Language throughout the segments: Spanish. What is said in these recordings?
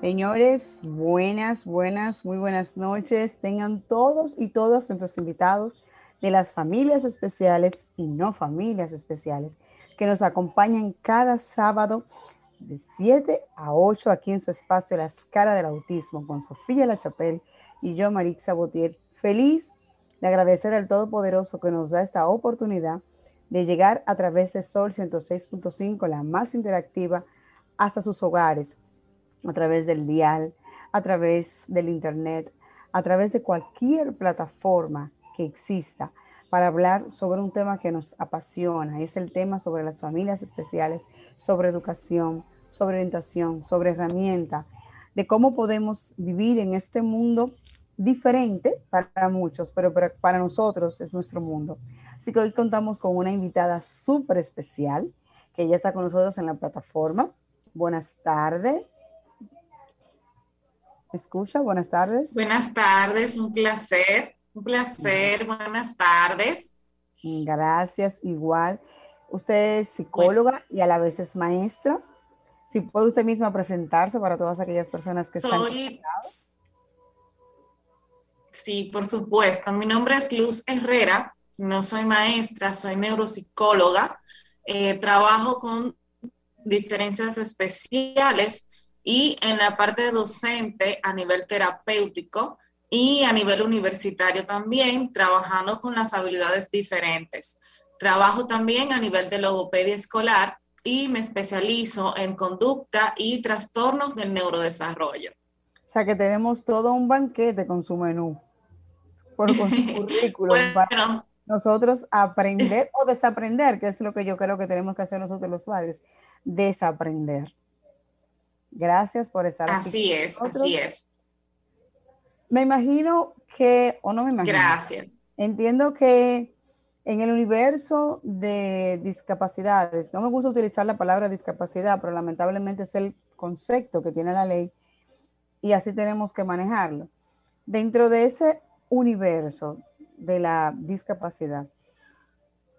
Señores, buenas, buenas, muy buenas noches. Tengan todos y todas nuestros invitados de las familias especiales y no familias especiales que nos acompañan cada sábado de 7 a 8 aquí en su espacio Las Caras del Autismo con Sofía La Chapelle y yo, Marixa Botier. Feliz de agradecer al Todopoderoso que nos da esta oportunidad de llegar a través de Sol 106.5, la más interactiva, hasta sus hogares a través del dial, a través del internet, a través de cualquier plataforma que exista para hablar sobre un tema que nos apasiona. Es el tema sobre las familias especiales, sobre educación, sobre orientación, sobre herramienta, de cómo podemos vivir en este mundo diferente para muchos, pero para nosotros es nuestro mundo. Así que hoy contamos con una invitada súper especial que ya está con nosotros en la plataforma. Buenas tardes escucha? Buenas tardes. Buenas tardes, un placer, un placer, buenas tardes. Gracias, igual. Usted es psicóloga y a la vez es maestra. Si puede usted misma presentarse para todas aquellas personas que Soy... están. Sí, por supuesto. Mi nombre es Luz Herrera. No soy maestra, soy neuropsicóloga. Eh, trabajo con diferencias especiales y en la parte docente a nivel terapéutico y a nivel universitario también, trabajando con las habilidades diferentes. Trabajo también a nivel de logopedia escolar y me especializo en conducta y trastornos del neurodesarrollo. O sea que tenemos todo un banquete con su menú, por, con su currículum, para nosotros aprender o desaprender, que es lo que yo creo que tenemos que hacer nosotros los padres, desaprender. Gracias por estar aquí. Así es, así es. Me imagino que, o no me imagino. Gracias. Entiendo que en el universo de discapacidades, no me gusta utilizar la palabra discapacidad, pero lamentablemente es el concepto que tiene la ley y así tenemos que manejarlo. Dentro de ese universo de la discapacidad,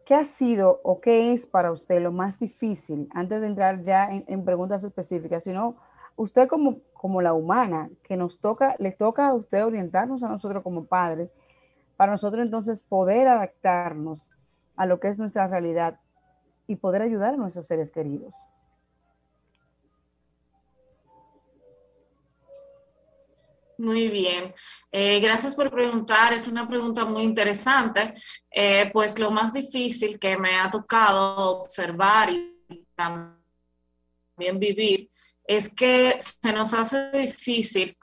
¿qué ha sido o qué es para usted lo más difícil, antes de entrar ya en, preguntas específicas, sino usted como, como la humana, que nos toca, le toca a usted orientarnos a nosotros como padres, para nosotros entonces poder adaptarnos a lo que es nuestra realidad y poder ayudar a nuestros seres queridos? Muy bien, eh, gracias por preguntar. Es una pregunta muy interesante. Eh, pues lo más difícil que me ha tocado observar y también vivir es que se nos hace difícil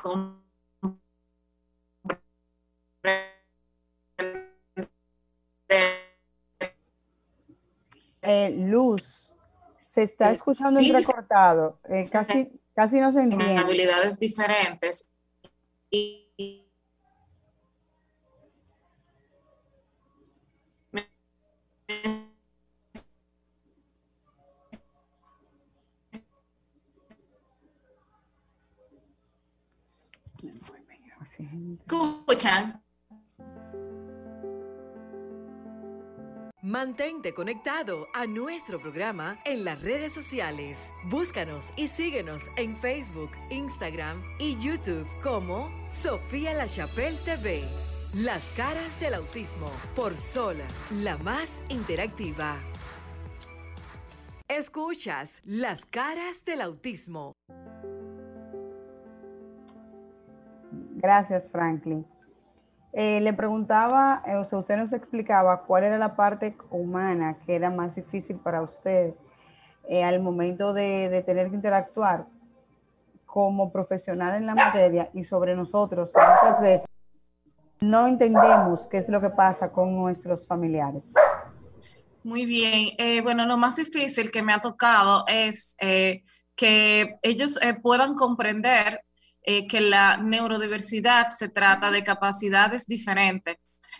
eh, Luz, se está escuchando sí, recortado, casi, casi no se entiende. Habilidades diferentes escuchan. Mantente conectado a nuestro programa en las redes sociales. Búscanos y síguenos en Facebook, Instagram y YouTube como Sofía La Chapelle TV. Las caras del autismo por Sola, la más interactiva. Escuchas Las caras del autismo. Gracias, Franklin. Eh, le preguntaba, eh, o sea, usted nos explicaba cuál era la parte humana que era más difícil para usted eh, al momento de, tener que interactuar como profesional en la materia y sobre nosotros, que muchas veces no entendemos qué es lo que pasa con nuestros familiares. Muy bien. bueno, lo más difícil que me ha tocado es que ellos puedan comprender eh, que la neurodiversidad se trata de capacidades diferentes.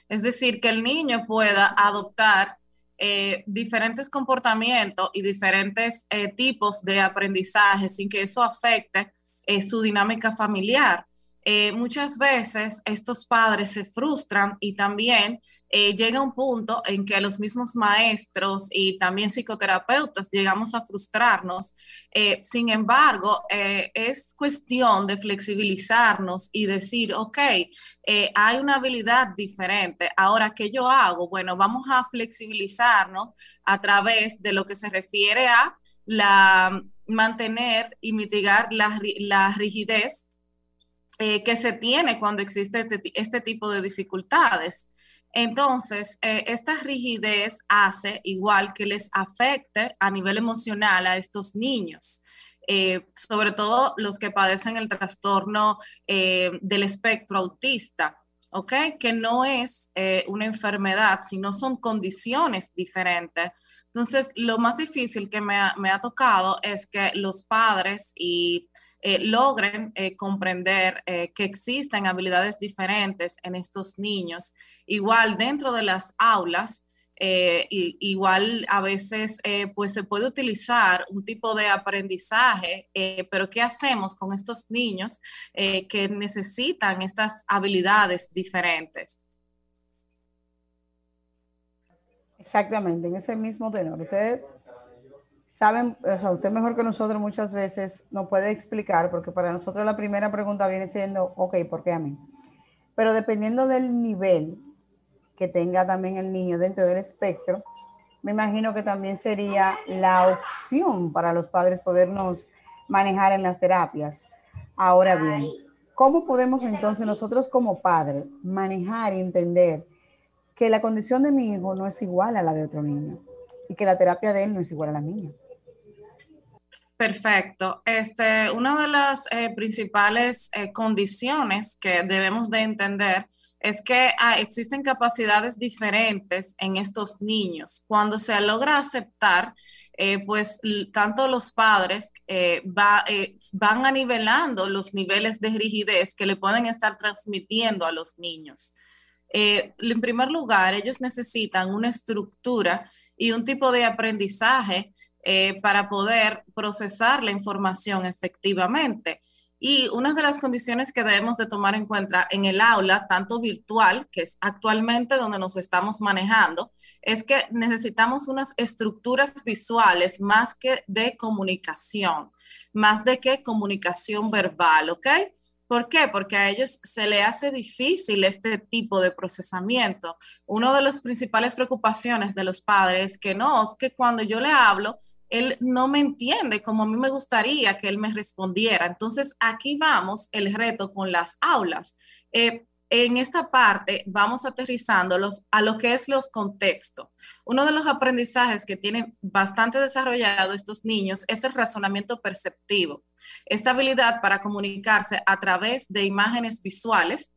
Es decir, que el niño pueda adoptar eh, diferentes comportamientos y diferentes eh, tipos de aprendizaje sin que eso afecte su dinámica familiar. Muchas veces estos padres se frustran y también eh, llega un punto en que los mismos maestros y también psicoterapeutas llegamos a frustrarnos. Eh, sin embargo, eh, es cuestión de flexibilizarnos y decir, ok, hay una habilidad diferente. Ahora, ¿qué yo hago? Bueno, vamos a flexibilizarnos a través de lo que se refiere a la mantener y mitigar la, la rigidez que se tiene cuando existe este, este tipo de dificultades. Entonces, eh, esta rigidez hace igual que les afecte a nivel emocional a estos niños. Eh, sobre todo los que padecen el trastorno eh, del espectro autista, ¿ok? Que no es una enfermedad, sino son condiciones diferentes. Entonces, lo más difícil que me ha tocado es que los padres y eh, logren eh, comprender eh, que existen habilidades diferentes en estos niños. Igual dentro de las aulas, igual a veces pues se puede utilizar un tipo de aprendizaje, pero ¿qué hacemos con estos niños que necesitan estas habilidades diferentes? Exactamente, en ese mismo tenor. Ustedes saben, o sea, usted mejor que nosotros muchas veces no puede explicar, porque para nosotros la primera pregunta viene siendo, ok, ¿por qué a mí? Pero dependiendo del nivel que tenga también el niño dentro del espectro, me imagino que también sería la opción para los padres podernos manejar en las terapias. Ahora bien, ¿cómo podemos entonces nosotros como padres manejar y entender que la condición de mi hijo no es igual a la de otro niño y que la terapia de él no es igual a la mía? Perfecto. Este, una de las eh, principales eh, condiciones que debemos de entender es que ah, existen capacidades diferentes en estos niños. Cuando se logra aceptar, eh, pues tanto los padres va, van anivelando los niveles de rigidez que le pueden estar transmitiendo a los niños. en primer lugar, ellos necesitan una estructura y un tipo de aprendizaje eh, para poder procesar la información efectivamente. Y una de las condiciones que debemos de tomar en cuenta en el aula, tanto virtual, que es actualmente donde nos estamos manejando, es que necesitamos unas estructuras visuales más que de comunicación, más de que comunicación verbal, ¿ok? ¿Por qué? Porque a ellos se le hace difícil este tipo de procesamiento. Una de las principales preocupaciones de los padres es que no, es que cuando yo le hablo, él no me entiende como a mí me gustaría que él me respondiera. Entonces, aquí vamos el reto con las aulas. Eh, en esta parte vamos aterrizándolos a lo que es los contextos. Uno de los aprendizajes que tienen bastante desarrollado estos niños es el razonamiento perceptivo. Esta habilidad para comunicarse a través de imágenes visuales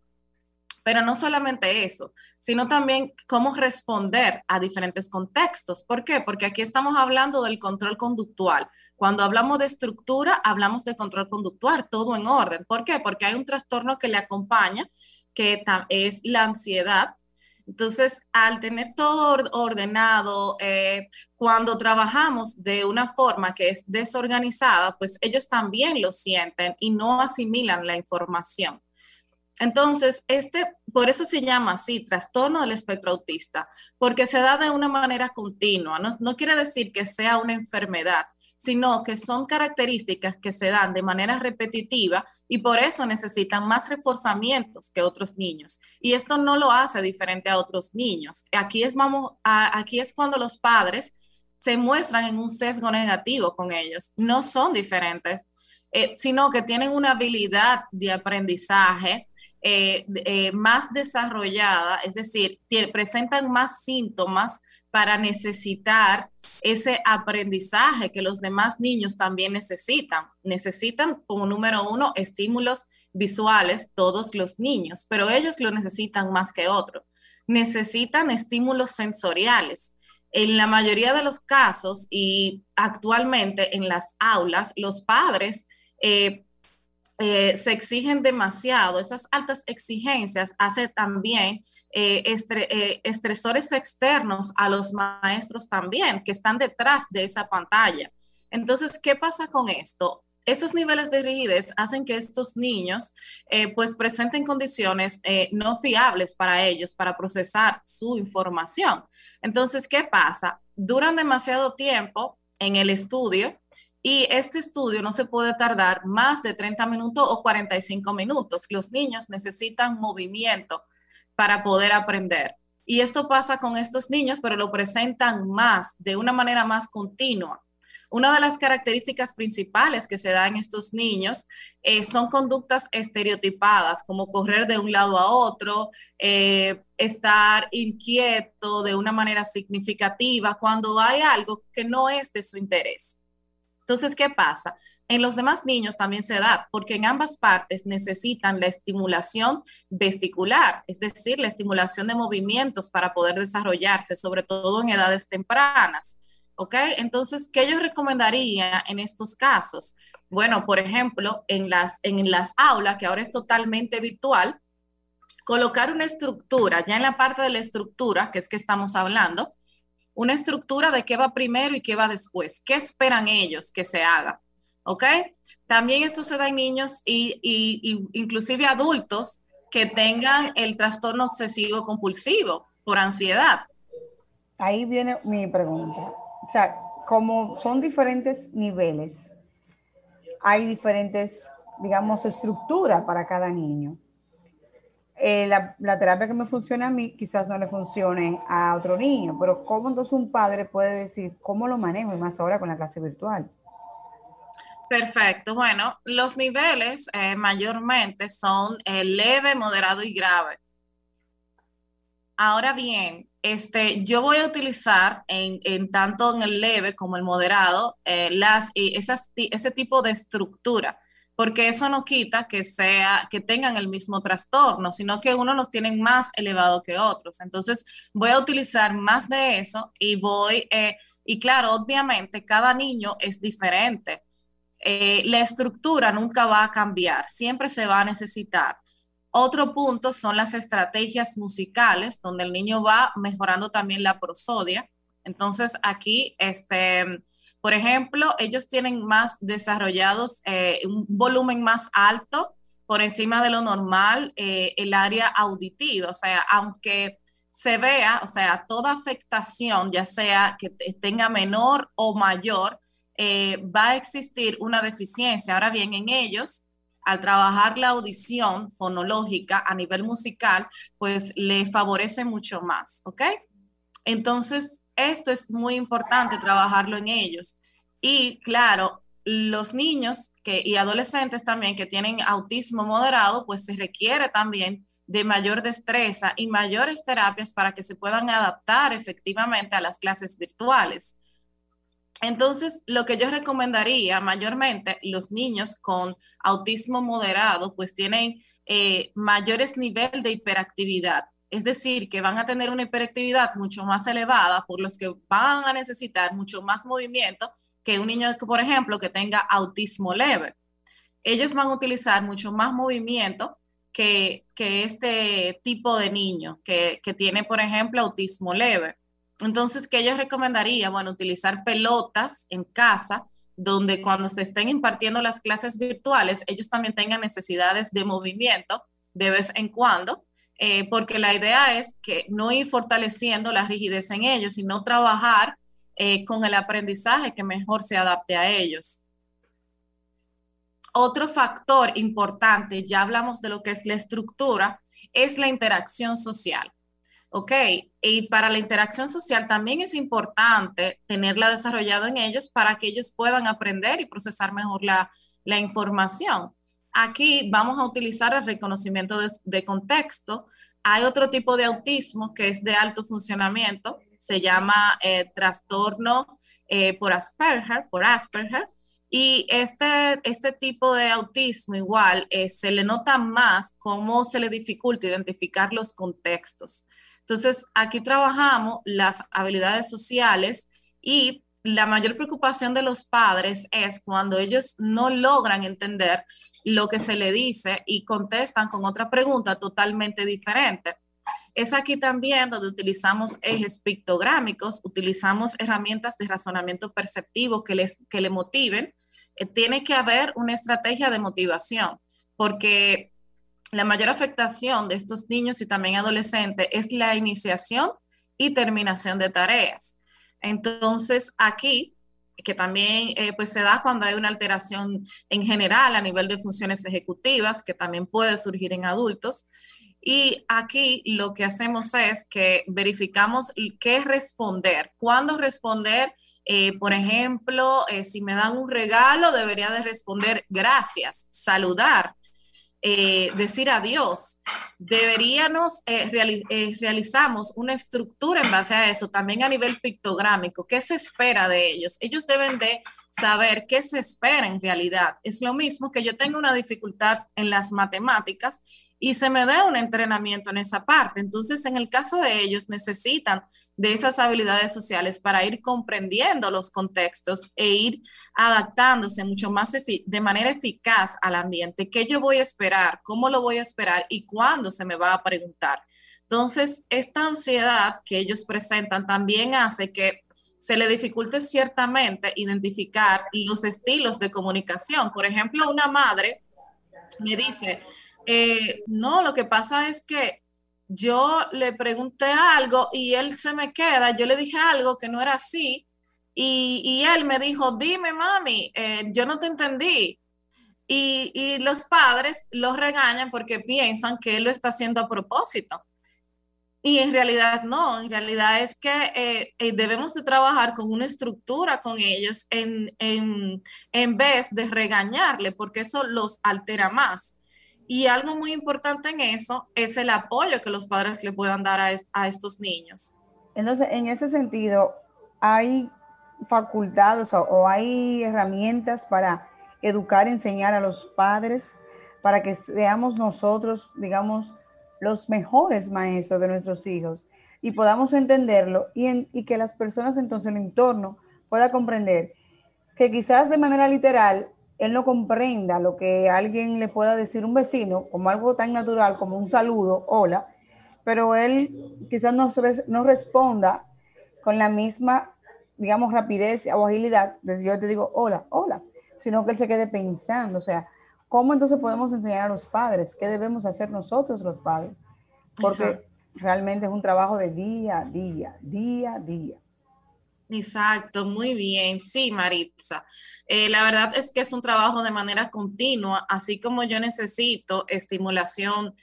pero no solamente eso, sino también cómo responder a diferentes contextos. ¿Por qué? Porque aquí estamos hablando del control conductual. Cuando hablamos de estructura, hablamos de control conductual, todo en orden. ¿Por qué? Porque hay un trastorno que le acompaña, que es la ansiedad. Entonces, al tener todo ordenado, eh, cuando trabajamos de una forma que es desorganizada, pues ellos también lo sienten y no asimilan la información. Entonces, este, por eso se llama así, trastorno del espectro autista, porque se da de una manera continua. No, quiere decir que sea una enfermedad, sino que son características que se dan de manera repetitiva y por eso necesitan más reforzamientos que otros niños. Y esto no lo hace diferente a otros niños. Aquí es, aquí es cuando los padres se muestran en un sesgo negativo con ellos. No son diferentes, eh, sino que tienen una habilidad de aprendizaje eh, eh, más desarrollada, es decir, presentan más síntomas para necesitar ese aprendizaje que los demás niños también necesitan. Necesitan, como número uno, estímulos visuales, todos los niños, pero ellos lo necesitan más que otros. Necesitan estímulos sensoriales. En la mayoría de los casos y actualmente en las aulas, los padres eh, eh, se exigen demasiado. Esas altas exigencias hacen también eh, eh, estresores externos a los maestros también, que están detrás de esa pantalla. Entonces, ¿qué pasa con esto? Esos niveles de rigidez hacen que estos niños pues presenten condiciones no fiables para ellos para procesar su información. Entonces, ¿qué pasa? Duran demasiado tiempo en el estudio y este estudio no se puede tardar más de 30 minutos o 45 minutos. Los niños necesitan movimiento para poder aprender. Y esto pasa con estos niños, pero lo presentan más, de una manera más continua. Una de las características principales que se da en estos niños eh, son conductas estereotipadas, como correr de un lado a otro, eh, estar inquieto de una manera significativa cuando hay algo que no es de su interés. Entonces, ¿qué pasa? En los demás niños también se da, porque en ambas partes necesitan la estimulación vesticular, es decir, la estimulación de movimientos para poder desarrollarse, sobre todo en edades tempranas. ¿Ok? Entonces, ¿qué yo recomendaría en estos casos? Bueno, por ejemplo, en las, en las aulas, que ahora es totalmente virtual, colocar una estructura, ya en la parte de la estructura, que es que estamos hablando, una estructura de qué va primero y qué va después, qué esperan ellos que se haga. ¿Ok? También esto se da en niños y, y, inclusive adultos que tengan el trastorno obsesivo compulsivo por ansiedad. Ahí viene mi pregunta. O sea, como son diferentes niveles, hay diferentes, digamos, estructuras para cada niño. Eh, la, terapia que me funciona a mí quizás no le funcione a otro niño, pero ¿cómo entonces un padre puede decir cómo lo manejo y más ahora con la clase virtual? Perfecto. Bueno, los niveles eh, mayormente son eh, leve, moderado y grave. Ahora bien, este, yo voy a utilizar en, tanto en el leve como el moderado las, esas, ese tipo de estructura porque eso no quita que sea que tengan el mismo trastorno, sino que uno los tiene más elevado que otros. Entonces, voy a utilizar más de eso y voy, eh, y claro, obviamente cada niño es diferente. Eh, la estructura nunca va a cambiar, siempre se va a necesitar. Otro punto son las estrategias musicales, donde el niño va mejorando también la prosodia. Entonces, aquí, este, por ejemplo, ellos tienen más desarrollados eh, un volumen más alto por encima de lo normal eh, el área auditiva, o sea, aunque se vea, o sea, toda afectación, ya sea que tenga menor o mayor, eh, va a existir una deficiencia. Ahora bien, en ellos, al trabajar la audición fonológica a nivel musical, pues le favorece mucho más, ¿ok? Entonces, esto es muy importante trabajarlo en ellos. Y claro, los niños y adolescentes también que tienen autismo moderado, pues se requiere también de mayor destreza y mayores terapias para que se puedan adaptar efectivamente a las clases virtuales. Entonces, lo que yo recomendaría mayormente, los niños con autismo moderado, pues tienen eh, mayores niveles de hiperactividad. Es decir, que van a tener una hiperactividad mucho más elevada, por los que van a necesitar mucho más movimiento que un niño, por ejemplo, que tenga autismo leve. Ellos van a utilizar mucho más movimiento que, este tipo de niño que, que, tiene, por ejemplo, autismo leve. Entonces, ¿qué yo recomendaría? Bueno, utilizar pelotas en casa, donde cuando se estén impartiendo las clases virtuales, ellos también tengan necesidades de movimiento de vez en cuando eh, porque la idea es que no ir fortaleciendo la rigidez en ellos, sino trabajar eh, con el aprendizaje que mejor se adapte a ellos. Otro factor importante, ya hablamos de lo que es la estructura, es la interacción social. ¿Ok? Y para la interacción social también es importante tenerla desarrollada en ellos para que ellos puedan aprender y procesar mejor la, la información. Aquí vamos a utilizar el reconocimiento de, contexto. Hay otro tipo de autismo que es de alto funcionamiento, se llama eh, trastorno eh, por Asperger, por Asperger. Y este, este tipo de autismo igual eh, se le nota más cómo se le dificulta identificar los contextos. Entonces, aquí trabajamos las habilidades sociales y la mayor preocupación de los padres es cuando ellos no logran entender lo que se le dice y contestan con otra pregunta totalmente diferente. Es aquí también donde utilizamos ejes pictográmicos, utilizamos herramientas de razonamiento perceptivo que, les, que le motiven. Eh, tiene que haber una estrategia de motivación, porque la mayor afectación de estos niños y también adolescentes es la iniciación y terminación de tareas. Entonces, aquí, que también eh, pues se da cuando hay una alteración en general a nivel de funciones ejecutivas, que también puede surgir en adultos. Y aquí lo que hacemos es que verificamos qué responder, cuándo responder. Eh, por ejemplo, eh, si me dan un regalo, debería de responder gracias, saludar, eh, decir adiós. Deberíamos, eh, eh, realizamos una estructura en base a eso, también a nivel pictográmico. ¿Qué se espera de ellos? Ellos deben de saber qué se espera en realidad. Es lo mismo que yo tengo una dificultad en las matemáticas y se me da un entrenamiento en esa parte. Entonces, en el caso de ellos, necesitan de esas habilidades sociales para ir comprendiendo los contextos e ir adaptándose mucho más de manera eficaz al ambiente. ¿Qué yo voy a esperar? ¿Cómo lo voy a esperar? ¿Y cuándo se me va a preguntar? Entonces, esta ansiedad que ellos presentan también hace que se le dificulte ciertamente identificar los estilos de comunicación. Por ejemplo, una madre me dice, eh, no, lo que pasa es que yo le pregunté algo y él se me queda, yo le dije algo que no era así y, él me dijo, dime mami, eh, yo no te entendí. Y, los padres los regañan porque piensan que él lo está haciendo a propósito. Y en realidad no, en realidad es que eh, debemos de trabajar con una estructura con ellos en, en vez de regañarle, porque eso los altera más. Y algo muy importante en eso es el apoyo que los padres le puedan dar a, estos niños. Entonces, en ese sentido, ¿hay facultades o, hay herramientas para educar, enseñar a los padres para que seamos nosotros, digamos, los mejores maestros de nuestros hijos y podamos entenderlo y, que las personas entonces, el entorno, pueda comprender que quizás de manera literal él no comprenda lo que alguien le pueda decir un vecino como algo tan natural como un saludo, hola, pero él quizás no, no responda con la misma, digamos, rapidez o agilidad desde yo te digo hola, hola, sino que él se quede pensando, o sea, ¿cómo entonces podemos enseñar a los padres? ¿Qué debemos hacer nosotros los padres? Porque realmente es un trabajo de día a día, día a día. Exacto, muy bien. Sí, Maritza. Eh, la verdad es que es un trabajo de manera continua, así como yo necesito estimulación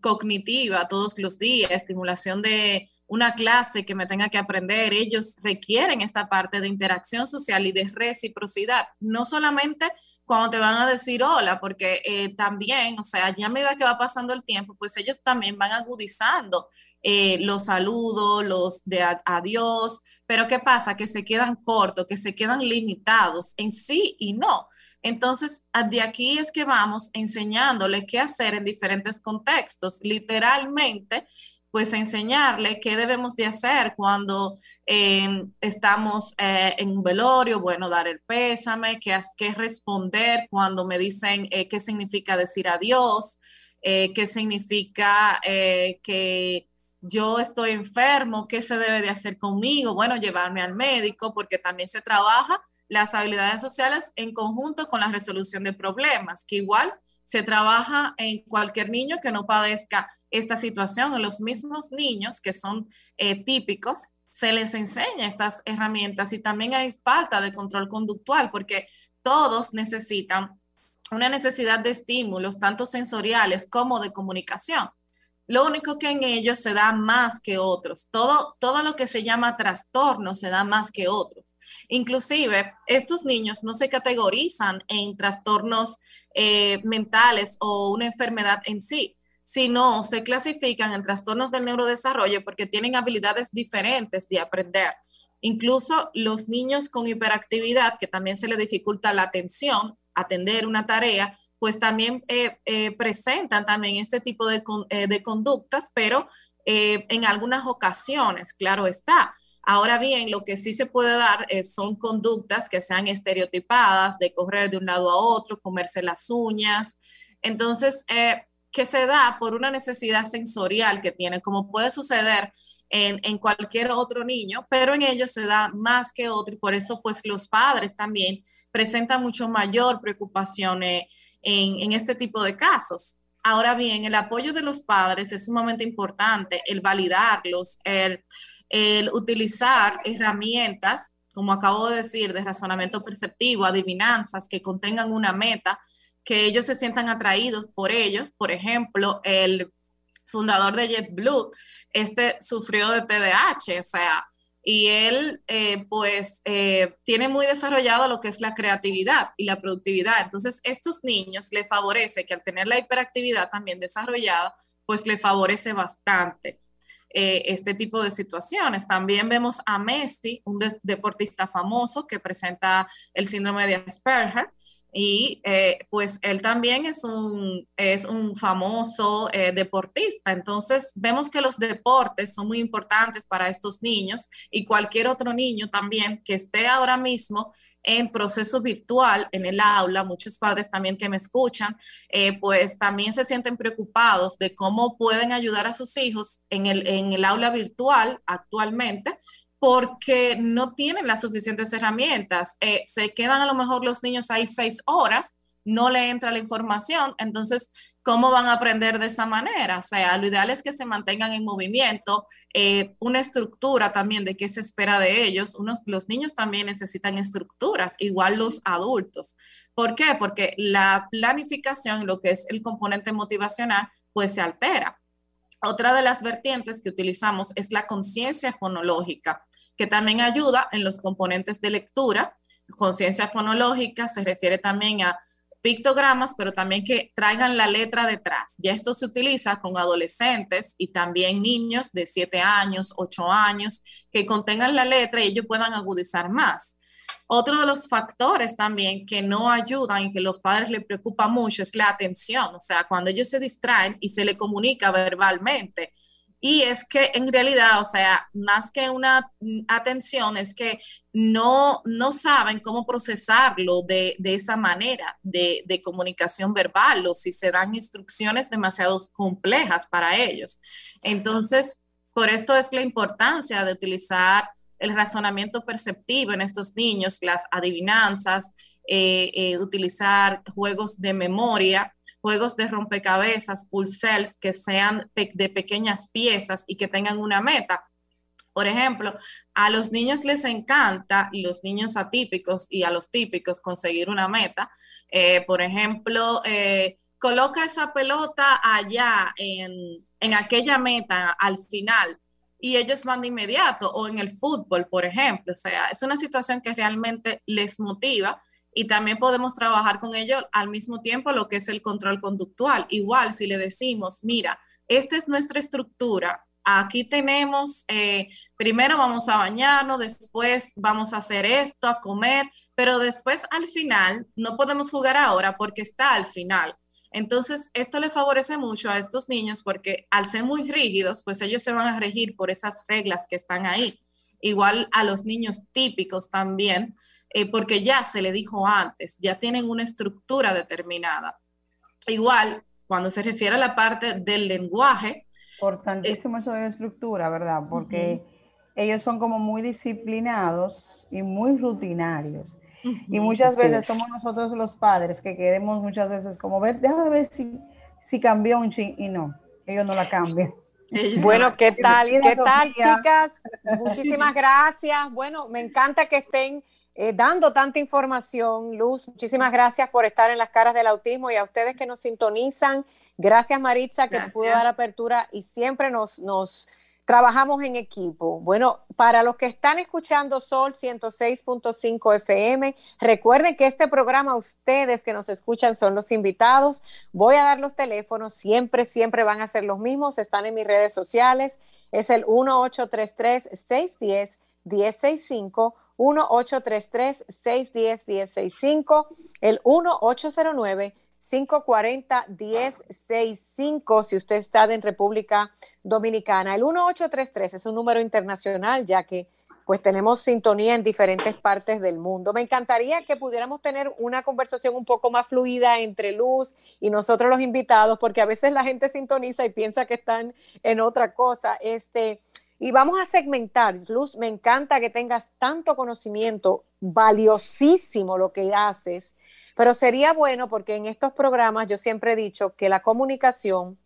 cognitiva todos los días, estimulación de una clase que me tenga que aprender, ellos requieren esta parte de interacción social y de reciprocidad, no solamente cuando te van a decir hola, porque eh, también, o sea, ya a medida que va pasando el tiempo, pues ellos también van agudizando eh, los saludos, los de adiós, pero ¿qué pasa? Que se quedan cortos, que se quedan limitados en sí y no. Entonces, de aquí es que vamos enseñándole qué hacer en diferentes contextos, literalmente pues enseñarle qué debemos de hacer cuando em, estamos eh, en un velorio, bueno, dar el pésame, qué, qué responder cuando me dicen eh, qué significa decir adiós, qué significa que yo estoy enfermo, ¿qué se debe de hacer conmigo? Bueno, llevarme al médico porque también se trabaja las habilidades sociales en conjunto con la resolución de problemas, que igual se trabaja en cualquier niño que no padezca esta situación. En los mismos niños que son eh, típicos, se les enseña estas herramientas y también hay falta de control conductual porque todos necesitan una necesidad de estímulos, tanto sensoriales como de comunicación. Lo único que en ellos se da más que otros. Todo, todo lo que se llama trastorno se da más que otros. Inclusive, estos niños no se categorizan en trastornos eh, mentales o una enfermedad en sí, sino se clasifican en trastornos del neurodesarrollo porque tienen habilidades diferentes de aprender. Incluso los niños con hiperactividad, que también se les dificulta la atención, atender una tarea, pues también eh, eh, presentan también este tipo de, eh, conductas, pero en algunas ocasiones, claro está. Ahora bien, lo que sí se puede dar eh, son conductas que sean estereotipadas, de correr de un lado a otro, comerse las uñas. Entonces, eh, que se da por una necesidad sensorial que tiene, como puede suceder en, cualquier otro niño, pero en ellos se da más que otro y por eso pues los padres también presentan mucho mayor preocupación eh, en, este tipo de casos. Ahora bien, el apoyo de los padres es sumamente importante, el validarlos, el, el utilizar herramientas, como acabo de decir, de razonamiento perceptivo, adivinanzas que contengan una meta, que ellos se sientan atraídos por ellos. Por ejemplo, el fundador de JetBlue, este sufrió de TDAH, o sea, y él eh, pues eh, tiene muy desarrollado lo que es la creatividad y la productividad. Entonces, estos niños le favorece que al tener la hiperactividad también desarrollada, pues le favorece bastante. Eh, este tipo de situaciones. También vemos a Messi, un deportista famoso que presenta el síndrome de Asperger, y eh, pues él también es un, es un famoso eh, deportista. Entonces vemos que los deportes son muy importantes para estos niños y cualquier otro niño también que esté ahora mismo en proceso virtual en el aula, muchos padres también que me escuchan, eh, pues también se sienten preocupados de cómo pueden ayudar a sus hijos en el, en el aula virtual actualmente porque no tienen las suficientes herramientas. Eh, se quedan a lo mejor los niños ahí seis horas, no le entra la información, entonces, ¿cómo van a aprender de esa manera? O sea, lo ideal es que se mantengan en movimiento, eh, una estructura también de qué se espera de ellos. Unos, los niños también necesitan estructuras, igual los adultos. ¿Por qué? Porque la planificación, lo que es el componente motivacional, pues se altera. Otra de las vertientes que utilizamos es la conciencia fonológica que también ayuda en los componentes de lectura. Conciencia fonológica se refiere también a pictogramas, pero también que traigan la letra detrás. Ya esto se utiliza con adolescentes y también niños de 7 años, 8 años, que contengan la letra y ellos puedan agudizar más. Otro de los factores también que no ayudan y que los padres les preocupa mucho es la atención, o sea, cuando ellos se distraen y se le comunica verbalmente, y es que en realidad, o sea, más que una atención, es que no, no saben cómo procesarlo de, esa manera de, comunicación verbal o si se dan instrucciones demasiado complejas para ellos. Entonces, por esto es la importancia de utilizar el razonamiento perceptivo en estos niños, las adivinanzas, eh, eh, utilizar juegos de memoria juegos de rompecabezas, pulsels, que sean de pequeñas piezas y que tengan una meta. Por ejemplo, a los niños les encanta, los niños atípicos y a los típicos, conseguir una meta. Eh, por ejemplo, eh, coloca esa pelota allá en, en aquella meta al final y ellos van de inmediato, o en el fútbol, por ejemplo. O sea, es una situación que realmente les motiva y también podemos trabajar con ello al mismo tiempo lo que es el control conductual. Igual si le decimos, mira, esta es nuestra estructura, aquí tenemos, eh, primero vamos a bañarnos, después vamos a hacer esto, a comer, pero después al final no podemos jugar ahora porque está al final. Entonces, esto le favorece mucho a estos niños porque al ser muy rígidos, pues ellos se van a regir por esas reglas que están ahí. Igual a los niños típicos también, eh, porque ya se le dijo antes, ya tienen una estructura determinada. Igual, cuando se refiere a la parte del lenguaje. Importantísimo eso de estructura, ¿verdad? Porque ellos son como muy disciplinados y muy rutinarios. Y muchas veces somos nosotros los padres que queremos muchas veces como ver, déjame ver si, si cambió un ching y no, ellos no la cambian. Bueno, ¿qué tal? ¿Qué tal, chicas? Muchísimas gracias. Bueno, me encanta que estén eh, dando tanta información. Luz, muchísimas gracias por estar en las caras del autismo y a ustedes que nos sintonizan. Gracias, Maritza, que pudo dar apertura y siempre nos, nos trabajamos en equipo. Bueno, para los que están escuchando Sol 106.5 FM, recuerden que este programa, ustedes que nos escuchan son los invitados. Voy a dar los teléfonos, siempre, siempre van a ser los mismos, están en mis redes sociales. Es el 1833 610 1065 1-833-610-1065, el 1-809-540-1065 si usted está en República Dominicana. El 1833 es un número internacional ya que pues tenemos sintonía en diferentes partes del mundo. Me encantaría que pudiéramos tener una conversación un poco más fluida entre Luz y nosotros los invitados, porque a veces la gente sintoniza y piensa que están en otra cosa. Este, y vamos a segmentar. Luz, me encanta que tengas tanto conocimiento, valiosísimo lo que haces, pero sería bueno porque en estos programas yo siempre he dicho que la comunicación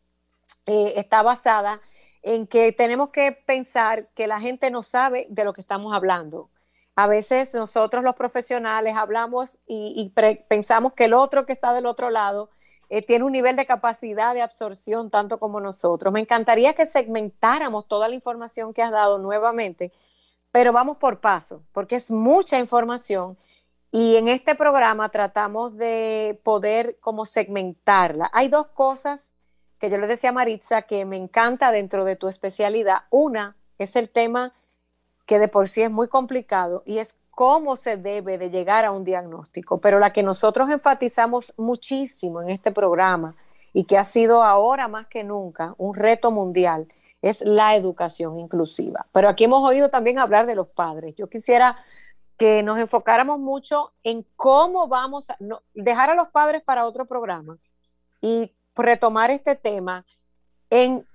eh, está basada en que tenemos que pensar que la gente no sabe de lo que estamos hablando. A veces nosotros los profesionales hablamos y, pensamos que el otro que está del otro lado eh, tiene un nivel de capacidad de absorción tanto como nosotros. Me encantaría que segmentáramos toda la información que has dado nuevamente, pero vamos por paso, porque es mucha información y en este programa tratamos de poder como segmentarla. Hay dos cosas que yo le decía a Maritza que me encanta dentro de tu especialidad. Una es el tema que de por sí es muy complicado y es cómo se debe de llegar a un diagnóstico, pero la que nosotros enfatizamos muchísimo en este programa y que ha sido ahora más que nunca un reto mundial es la educación inclusiva. Pero aquí hemos oído también hablar de los padres. Yo quisiera que nos enfocáramos mucho en cómo vamos a dejar a los padres para otro programa y retomar este tema en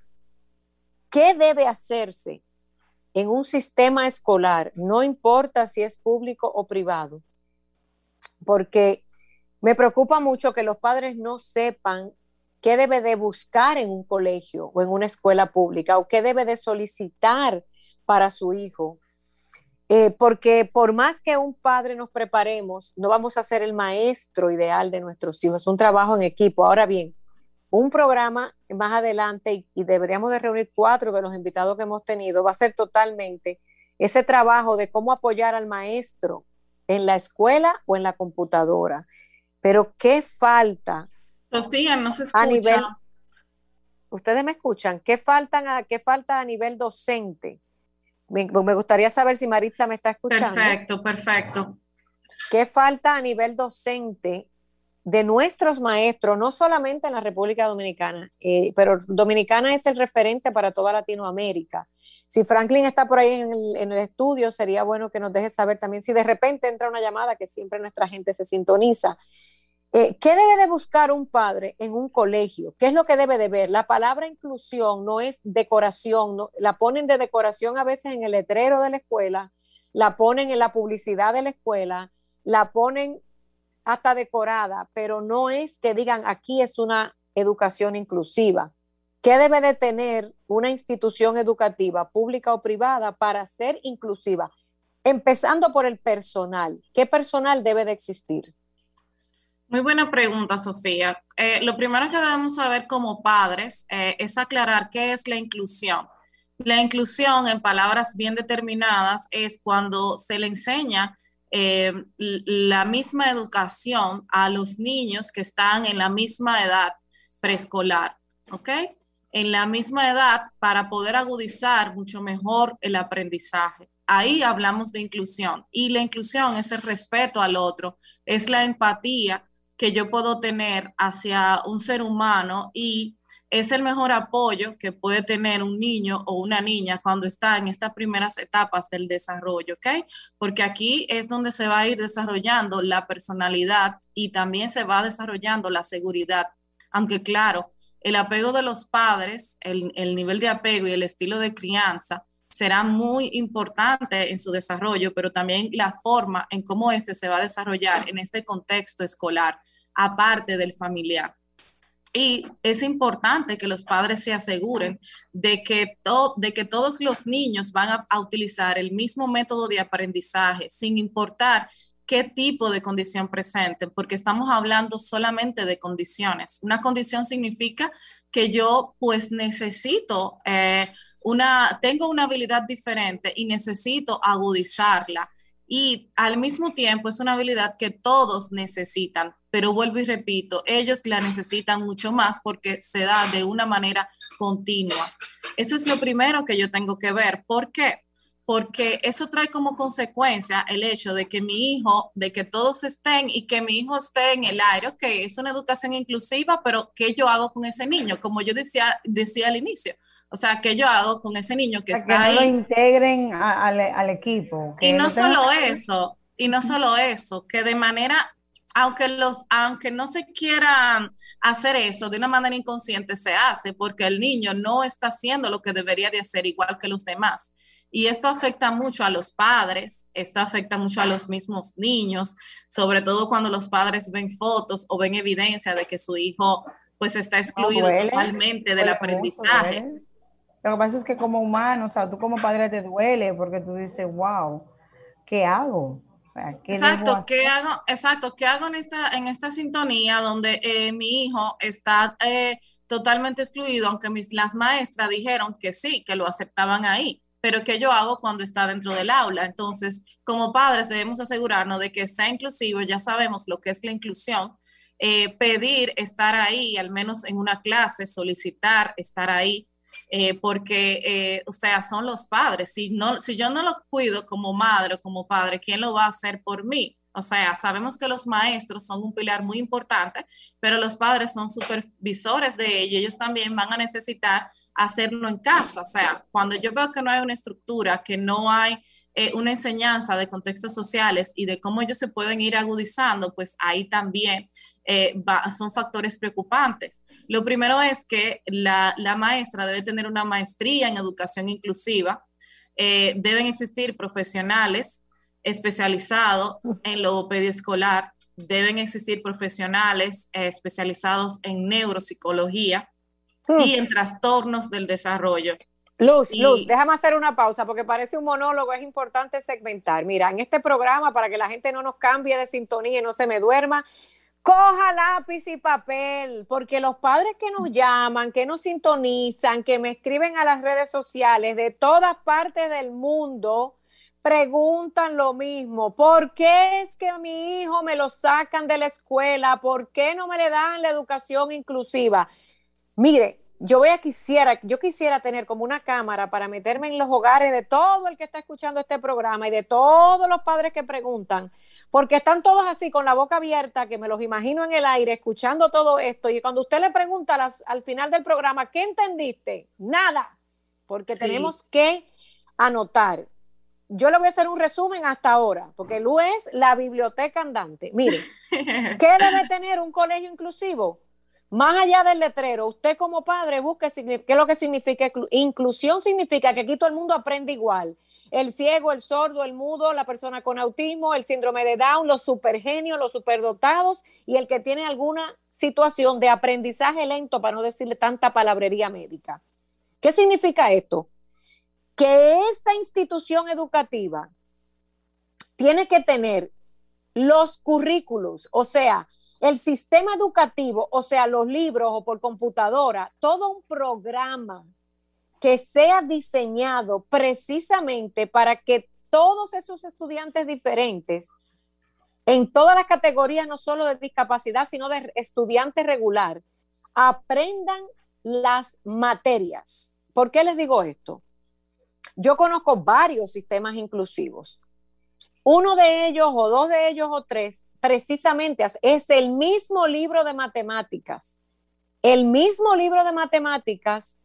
qué debe hacerse en un sistema escolar, no importa si es público o privado, porque me preocupa mucho que los padres no sepan qué debe de buscar en un colegio o en una escuela pública o qué debe de solicitar para su hijo. Eh, porque por más que un padre nos preparemos, no vamos a ser el maestro ideal de nuestros hijos, es un trabajo en equipo. Ahora bien, un programa más adelante y, deberíamos de reunir cuatro de los invitados que hemos tenido, va a ser totalmente ese trabajo de cómo apoyar al maestro en la escuela o en la computadora. Pero qué falta. Sofía, no se escucha. A nivel, Ustedes me escuchan. ¿Qué, faltan a, qué falta a nivel docente? Me, me gustaría saber si Maritza me está escuchando. Perfecto, perfecto. ¿Qué falta a nivel docente de nuestros maestros, no solamente en la República Dominicana, eh, pero Dominicana es el referente para toda Latinoamérica. Si Franklin está por ahí en el, estudio, sería bueno que nos deje saber también si de repente entra una llamada que siempre nuestra gente se sintoniza. Eh, ¿Qué debe de buscar un padre en un colegio? ¿Qué es lo que debe de ver? La palabra inclusión no es decoración, la ponen de decoración a veces en el letrero de la escuela, la ponen en la publicidad de la escuela, la ponen hasta decorada, pero no es que digan aquí es una educación inclusiva. ¿Qué debe de tener una institución educativa, pública o privada, para ser inclusiva? Empezando por el personal. ¿Qué personal debe de existir? Muy buena pregunta, Sofía. Eh, lo primero que debemos saber como padres eh, es aclarar qué es la inclusión. La inclusión, en palabras bien determinadas, es cuando se le enseña eh, la misma educación a los niños que están en la misma edad preescolar, ¿ok? En la misma edad para poder agudizar mucho mejor el aprendizaje. Ahí hablamos de inclusión y la inclusión es el respeto al otro, es la empatía que yo puedo tener hacia un ser humano y es el mejor apoyo que puede tener un niño o una niña cuando está en estas primeras etapas del desarrollo, ¿ok? Porque aquí es donde se va a ir desarrollando la personalidad y también se va desarrollando la seguridad. Aunque claro, el apego de los padres, el, el nivel de apego y el estilo de crianza será muy importante en su desarrollo, pero también la forma en cómo éste se va a desarrollar en este contexto escolar, aparte del familiar. Y es importante que los padres se aseguren de que, de que todos los niños van a, utilizar el mismo método de aprendizaje, sin importar qué tipo de condición presenten, porque estamos hablando solamente de condiciones. Una condición significa que yo pues necesito eh, una, tengo una habilidad diferente y necesito agudizarla. Y al mismo tiempo es una habilidad que todos necesitan, pero vuelvo y repito, ellos la necesitan mucho más porque se da de una manera continua. Eso es lo primero que yo tengo que ver. ¿Por qué? Porque eso trae como consecuencia el hecho de que mi hijo, de que todos estén y que mi hijo esté en el aire, ok, es una educación inclusiva, pero ¿qué yo hago con ese niño? Como yo decía, decía al inicio, O sea, ¿qué yo hago con ese niño que está que ahí? lo integren al, equipo. y no, solo eso, y no solo eso, que de manera, aunque, los, aunque no se quiera hacer eso, de una manera inconsciente se hace, porque el niño no está haciendo lo que debería de hacer igual que los demás. Y esto afecta mucho a los padres, esto afecta mucho a los mismos niños, sobre todo cuando los padres ven fotos o ven evidencia de que su hijo pues está excluido totalmente del aprendizaje. Lo que pasa es que como humano, o sea, tú como padre te duele porque tú dices, wow, ¿qué hago? exacto, ¿qué hago? Exacto, ¿qué hago en esta, en esta sintonía donde eh, mi hijo está eh, totalmente excluido, aunque mis, las maestras dijeron que sí, que lo aceptaban ahí? Pero ¿qué yo hago cuando está dentro del aula? Entonces, como padres debemos asegurarnos de que sea inclusivo, ya sabemos lo que es la inclusión, eh, pedir estar ahí, al menos en una clase, solicitar estar ahí, eh, porque, eh, o sea, son los padres. Si, no, si yo no lo cuido como madre o como padre, ¿quién lo va a hacer por mí? O sea, sabemos que los maestros son un pilar muy importante, pero los padres son supervisores de ello. Ellos también van a necesitar hacerlo en casa. O sea, cuando yo veo que no hay una estructura, que no hay eh, una enseñanza de contextos sociales y de cómo ellos se pueden ir agudizando, pues ahí también eh, son factores preocupantes. Lo primero es que la, maestra debe tener una maestría en educación inclusiva, eh, deben existir profesionales especializados en logopedia escolar, deben existir profesionales especializados en neuropsicología y en trastornos del desarrollo. Luz, Luz, déjame hacer una pausa porque parece un monólogo, es importante segmentar. Mira, en este programa, para que la gente no nos cambie de sintonía y no se me duerma, Coja lápiz y papel, porque los padres que nos llaman, que nos sintonizan, que me escriben a las redes sociales de todas partes del mundo, preguntan lo mismo. ¿Por qué es que a mi hijo me lo sacan de la escuela? ¿Por qué no me le dan la educación inclusiva? Mire, yo voy a quisiera, yo quisiera tener como una cámara para meterme en los hogares de todo el que está escuchando este programa y de todos los padres que preguntan porque están todos así con la boca abierta, que me los imagino en el aire, escuchando todo esto, y cuando usted le pregunta al final del programa, ¿qué entendiste? Nada, porque tenemos que anotar. Yo le voy a hacer un resumen hasta ahora, porque Lu es la biblioteca andante. Mire, ¿qué debe tener un colegio inclusivo? Más allá del letrero, usted como padre busque qué es lo que significa inclusión. Significa que aquí todo el mundo aprende igual el ciego, el sordo, el mudo, la persona con autismo, el síndrome de Down, los supergenios, los superdotados y el que tiene alguna situación de aprendizaje lento, para no decirle tanta palabrería médica. ¿Qué significa esto? Que esta institución educativa tiene que tener los currículos, o sea, el sistema educativo, o sea, los libros o por computadora, todo un programa que sea diseñado precisamente para que todos esos estudiantes diferentes, en todas las categorías, no solo de discapacidad, sino de estudiante regular, aprendan las materias. ¿Por qué les digo esto? Yo conozco varios sistemas inclusivos. Uno de ellos o dos de ellos o tres precisamente es el mismo libro de matemáticas. El mismo libro de matemáticas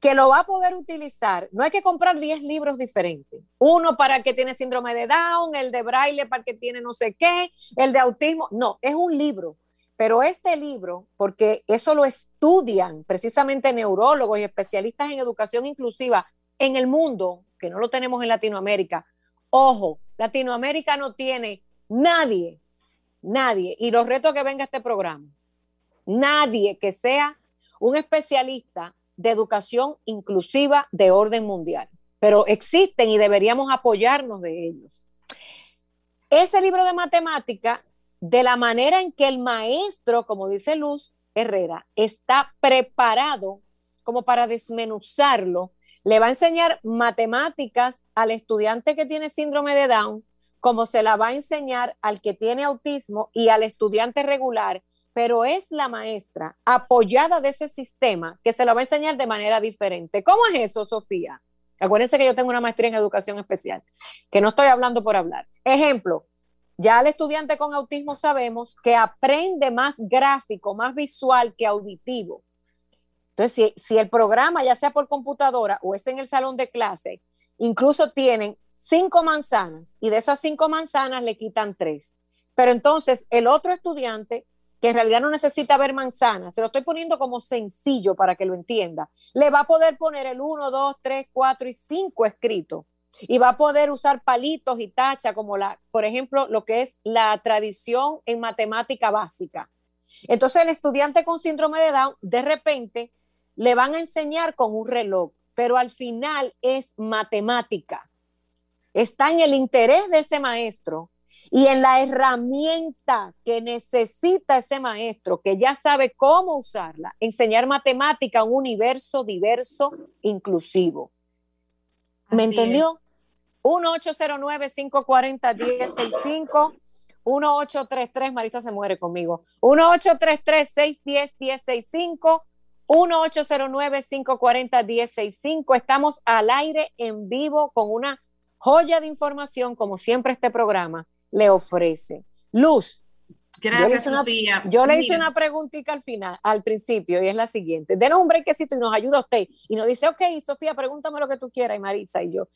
que lo va a poder utilizar. No hay que comprar 10 libros diferentes. Uno para el que tiene síndrome de Down, el de braille para el que tiene no sé qué, el de autismo. No, es un libro. Pero este libro, porque eso lo estudian precisamente neurólogos y especialistas en educación inclusiva en el mundo, que no lo tenemos en Latinoamérica. Ojo, Latinoamérica no tiene nadie, nadie, y los retos que venga este programa, nadie que sea un especialista de educación inclusiva de orden mundial, pero existen y deberíamos apoyarnos de ellos. Ese libro de matemática, de la manera en que el maestro, como dice Luz Herrera, está preparado como para desmenuzarlo, le va a enseñar matemáticas al estudiante que tiene síndrome de Down, como se la va a enseñar al que tiene autismo y al estudiante regular pero es la maestra apoyada de ese sistema que se lo va a enseñar de manera diferente. ¿Cómo es eso, Sofía? Acuérdense que yo tengo una maestría en educación especial, que no estoy hablando por hablar. Ejemplo, ya el estudiante con autismo sabemos que aprende más gráfico, más visual que auditivo. Entonces, si, si el programa, ya sea por computadora o es en el salón de clase, incluso tienen cinco manzanas y de esas cinco manzanas le quitan tres. Pero entonces el otro estudiante, que en realidad no necesita ver manzanas, se lo estoy poniendo como sencillo para que lo entienda, le va a poder poner el 1, 2, 3, 4 y 5 escrito. Y va a poder usar palitos y tacha como la, por ejemplo, lo que es la tradición en matemática básica. Entonces el estudiante con síndrome de Down, de repente, le van a enseñar con un reloj, pero al final es matemática. Está en el interés de ese maestro y en la herramienta que necesita ese maestro, que ya sabe cómo usarla, enseñar matemática a un universo diverso, inclusivo. ¿Me entendió? 1-809-540-1065. 1833, Marisa se muere conmigo. 1833-610-1065. 1-809-540-1065. Estamos al aire en vivo con una joya de información, como siempre este programa le ofrece. Luz. Gracias, Sofía. yo le hice una preguntita al final, al principio, y es la siguiente. Denos un brequecito y nos ayuda usted. Y nos dice, ok, Sofía, pregúntame lo que tú quieras, y Marisa y yo.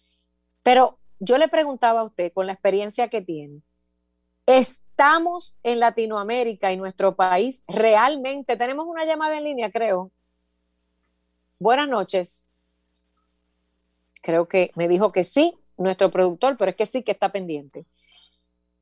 Pero yo le preguntaba a usted, con la experiencia que tiene, ¿estamos en Latinoamérica y nuestro país realmente? Tenemos una llamada en línea, creo. Buenas noches. Creo que me dijo que sí, nuestro productor, pero es que sí que está pendiente.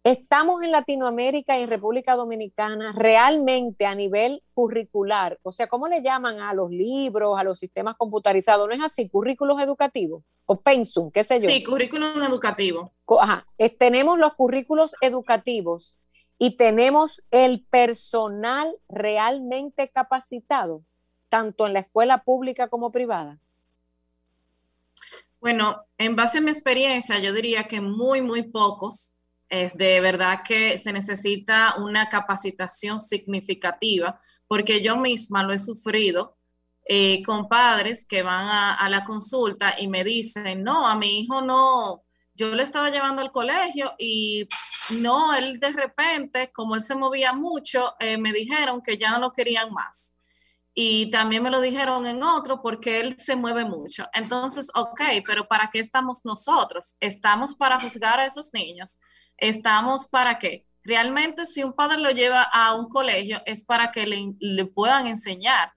Estamos en Latinoamérica y en República Dominicana realmente a nivel curricular, o sea, ¿cómo le llaman a los libros, a los sistemas computarizados? ¿No es así? ¿Currículos educativos? ¿O pensum? ¿Qué sé yo? Sí, currículum educativo. Ajá. tenemos los currículos educativos y tenemos el personal realmente capacitado, tanto en la escuela pública como privada. Bueno, en base a mi experiencia, yo diría que muy, muy pocos es de verdad que se necesita una capacitación significativa, porque yo misma lo he sufrido eh, con padres que van a, la consulta y me dicen, no, a mi hijo no, yo le estaba llevando al colegio y no, él de repente, como él se movía mucho, eh, me dijeron que ya no lo querían más. Y también me lo dijeron en otro porque él se mueve mucho. Entonces, ok, pero ¿para qué estamos nosotros? Estamos para juzgar a esos niños estamos para qué? Realmente si un padre lo lleva a un colegio es para que le, puedan enseñar,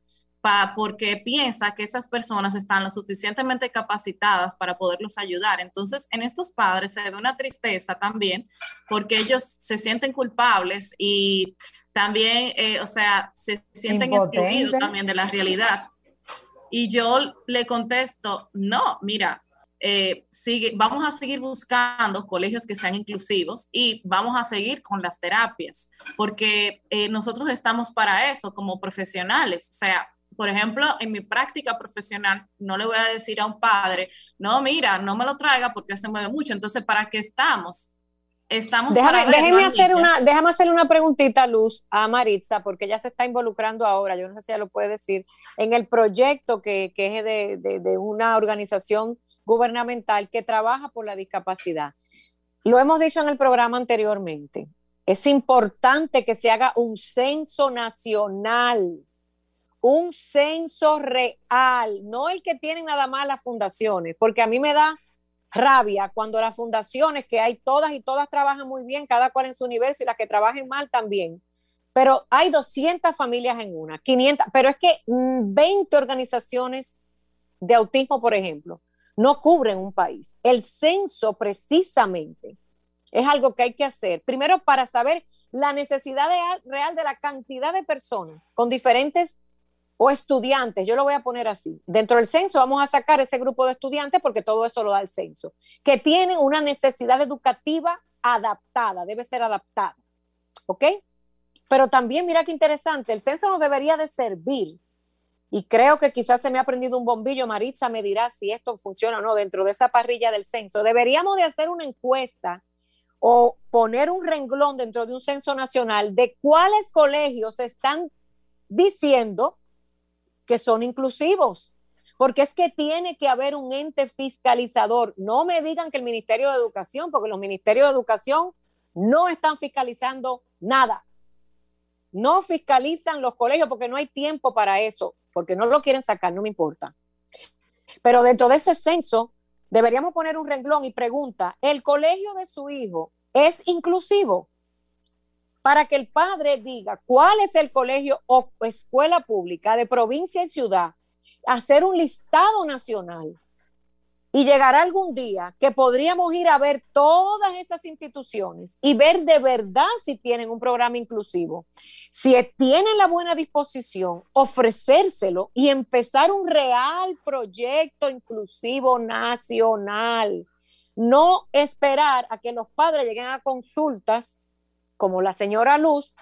porque piensa que esas personas están lo suficientemente capacitadas para poderlos ayudar. Entonces, en estos padres se ve una tristeza también, porque ellos se sienten culpables y también, eh, o sea, se sienten excluidos también de la realidad. Y yo le contesto, no, mira, eh, sigue, vamos a seguir buscando colegios que sean inclusivos y vamos a seguir con las terapias, porque eh, nosotros estamos para eso como profesionales. O sea, por ejemplo, en mi práctica profesional, no le voy a decir a un padre, no, mira, no me lo traiga porque se mueve mucho. Entonces, ¿para qué estamos? Estamos déjame, para déjeme hacer una, déjame hacerle una preguntita, Luz, a Maritza, porque ella se está involucrando ahora, yo no sé si ella lo puede decir, en el proyecto que, que es de, de, de una organización gubernamental que trabaja por la discapacidad. Lo hemos dicho en el programa anteriormente. Es importante que se haga un censo nacional, un censo real, no el que tienen nada más las fundaciones, porque a mí me da rabia cuando las fundaciones, que hay todas y todas trabajan muy bien, cada cual en su universo y las que trabajen mal también, pero hay 200 familias en una, 500, pero es que 20 mm, organizaciones de autismo, por ejemplo, no cubren un país. El censo precisamente es algo que hay que hacer, primero para saber la necesidad real de la cantidad de personas con diferentes o estudiantes, yo lo voy a poner así. Dentro del censo vamos a sacar ese grupo de estudiantes porque todo eso lo da el censo, que tienen una necesidad educativa adaptada, debe ser adaptada. ¿Ok? Pero también, mira qué interesante, el censo nos debería de servir y creo que quizás se me ha prendido un bombillo, Maritza me dirá si esto funciona o no dentro de esa parrilla del censo. Deberíamos de hacer una encuesta o poner un renglón dentro de un censo nacional de cuáles colegios están diciendo que son inclusivos. Porque es que tiene que haber un ente fiscalizador. No me digan que el Ministerio de Educación, porque los ministerios de Educación no están fiscalizando nada. No fiscalizan los colegios porque no hay tiempo para eso porque no lo quieren sacar, no me importa. Pero dentro de ese censo deberíamos poner un renglón y pregunta, ¿el colegio de su hijo es inclusivo? Para que el padre diga cuál es el colegio o escuela pública de provincia y ciudad, hacer un listado nacional y llegará algún día que podríamos ir a ver todas esas instituciones y ver de verdad si tienen un programa inclusivo. Si tienen la buena disposición, ofrecérselo y empezar un real proyecto inclusivo nacional. No esperar a que los padres lleguen a consultas como la señora Luz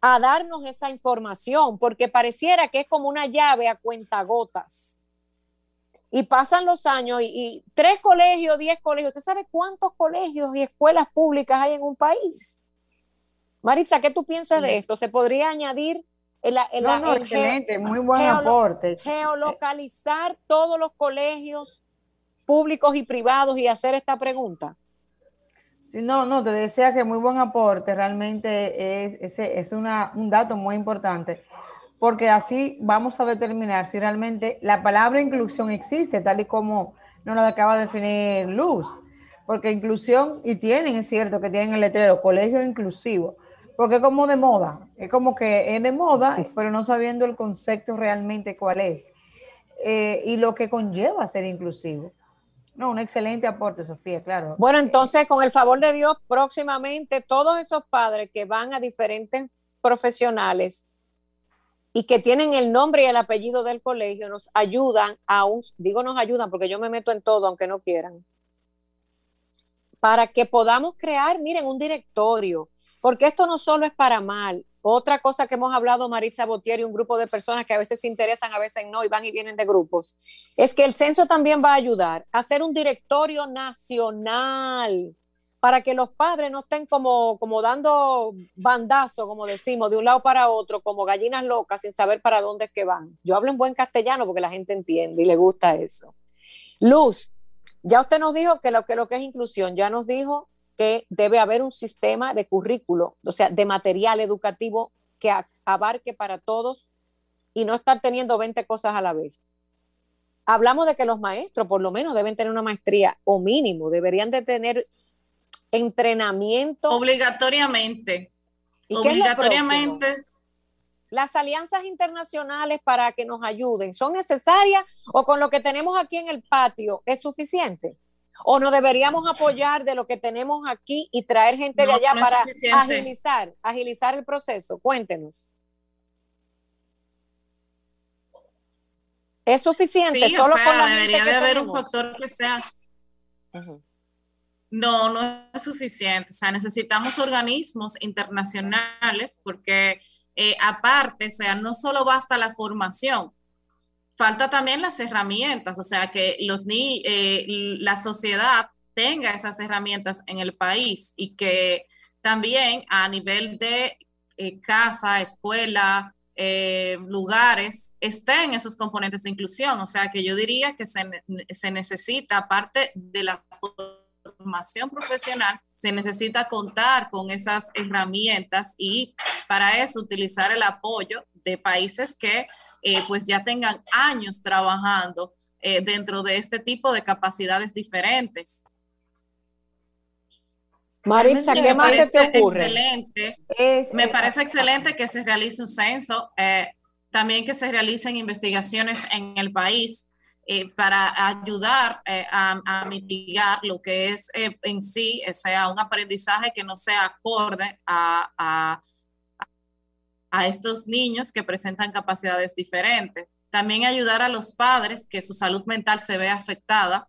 a darnos esa información, porque pareciera que es como una llave a cuentagotas y pasan los años y, tres colegios, diez colegios. ¿Usted sabe cuántos colegios y escuelas públicas hay en un país? Maritza, ¿qué tú piensas de esto? ¿Se podría añadir el, excelente, muy buen aporte. Geolocalizar todos los colegios públicos y privados y hacer esta pregunta. Sí, no, no, te decía que muy buen aporte, realmente es, es, es una, un dato muy importante porque así vamos a determinar si realmente la palabra inclusión existe, tal y como nos lo acaba de definir Luz. Porque inclusión, y tienen, es cierto que tienen el letrero, colegio inclusivo, porque es como de moda, es como que es de moda, pero no sabiendo el concepto realmente cuál es eh, y lo que conlleva ser inclusivo. No, un excelente aporte, Sofía, claro. Bueno, entonces, con el favor de Dios, próximamente todos esos padres que van a diferentes profesionales y que tienen el nombre y el apellido del colegio nos ayudan a un, digo nos ayudan porque yo me meto en todo aunque no quieran, para que podamos crear, miren, un directorio, porque esto no solo es para mal. Otra cosa que hemos hablado Maritza Botier y un grupo de personas que a veces se interesan, a veces no, y van y vienen de grupos, es que el censo también va a ayudar a hacer un directorio nacional para que los padres no estén como, como dando bandazo, como decimos, de un lado para otro, como gallinas locas, sin saber para dónde es que van. Yo hablo en buen castellano porque la gente entiende y le gusta eso. Luz, ya usted nos dijo que lo que, lo que es inclusión, ya nos dijo que debe haber un sistema de currículo, o sea, de material educativo que abarque para todos y no estar teniendo 20 cosas a la vez. Hablamos de que los maestros por lo menos deben tener una maestría o mínimo, deberían de tener entrenamiento. Obligatoriamente. Obligatoriamente. Las alianzas internacionales para que nos ayuden, ¿son necesarias o con lo que tenemos aquí en el patio es suficiente? ¿O no deberíamos apoyar de lo que tenemos aquí y traer gente de allá para agilizar, agilizar el proceso? Cuéntenos. ¿Es suficiente? Sí, Solo con la debería de haber un factor que sea. No, no es suficiente. O sea, necesitamos organismos internacionales porque eh, aparte, o sea, no solo basta la formación, falta también las herramientas, o sea, que los ni eh, la sociedad tenga esas herramientas en el país y que también a nivel de eh, casa, escuela, lugares, estén esos componentes de inclusión. O sea, que yo diría que se, se necesita, aparte de la formación profesional, se necesita contar con esas herramientas y para eso utilizar el apoyo de países que eh, pues ya tengan años trabajando eh, dentro de este tipo de capacidades diferentes. Maritza, ¿qué más se te ocurre? Excelente, me parece excelente que se realice un censo, eh, también que se realicen investigaciones en el país eh, para ayudar eh, a, mitigar lo que es eh, en sí, sea un aprendizaje que no sea acorde a, a, a, estos niños que presentan capacidades diferentes. También ayudar a los padres que su salud mental se ve afectada.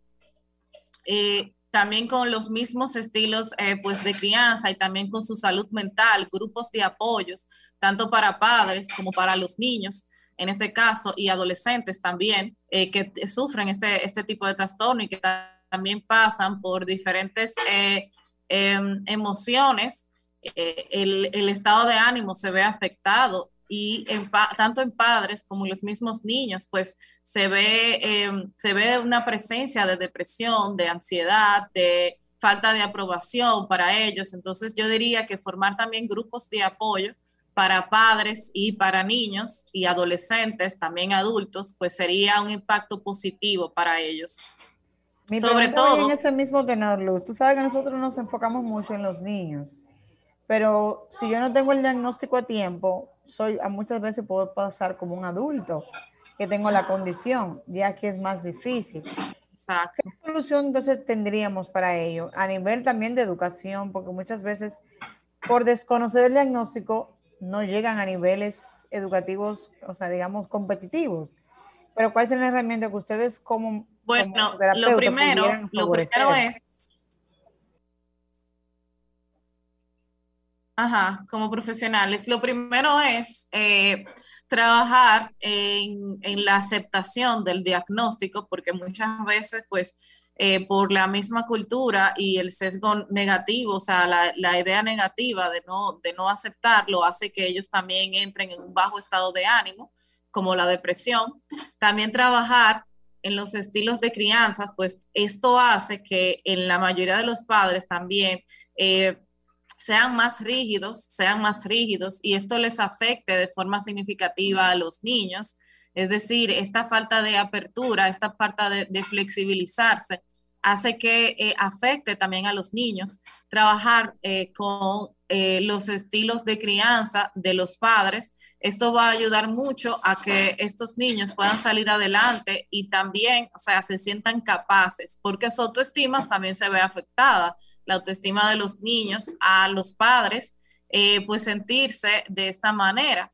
también con los mismos estilos pues de crianza y también con su salud mental, grupos de apoyos, tanto para padres como para los niños, en este caso, y adolescentes también, eh, que sufren este, este tipo de trastorno y que también pasan por diferentes eh, em, emociones, eh, el, el, estado de ánimo se ve afectado y en tanto en padres como en los mismos niños, pues se ve, em, se ve una presencia de depresión, de ansiedad, de falta de aprobación para ellos. Entonces yo diría que formar también grupos de apoyo para padres y para niños y adolescentes, también adultos, pues sería un impacto positivo para ellos. Sobre todo. En ese mismo tenor, Luz, tú sabes que nosotros nos enfocamos mucho en los niños, pero si yo no tengo el diagnóstico a tiempo, soy, a muchas veces puedo pasar como un adulto que tengo la condición, ya que es más difícil. Exacto. ¿Qué solución entonces tendríamos para ello? A nivel también de educación, porque muchas veces por desconocer el diagnóstico no llegan a niveles educativos, o sea, digamos, competitivos. Pero ¿cuál es la herramienta que ustedes como bueno, lo primero, lo primero es. Ajá, como profesionales, lo primero es eh, trabajar en, la aceptación del diagnóstico, porque muchas veces, pues, eh, por la misma cultura y el sesgo negativo, o sea, la, la, idea negativa de no, de no aceptarlo hace que ellos también entren en un bajo estado de ánimo, como la depresión. También trabajar en los estilos de crianzas, pues esto hace que en la mayoría de los padres también eh, sean más rígidos, sean más rígidos y esto les afecte de forma significativa a los niños. Es decir, esta falta de apertura, esta falta de, flexibilizarse hace que eh, afecte también a los niños. Trabajar eh, con los estilos de crianza de los padres esto va a ayudar mucho a que estos niños puedan salir adelante y también, o sea, se sientan capaces, porque su autoestima también se ve afectada, la autoestima de los niños a los padres, eh, pues sentirse de esta manera.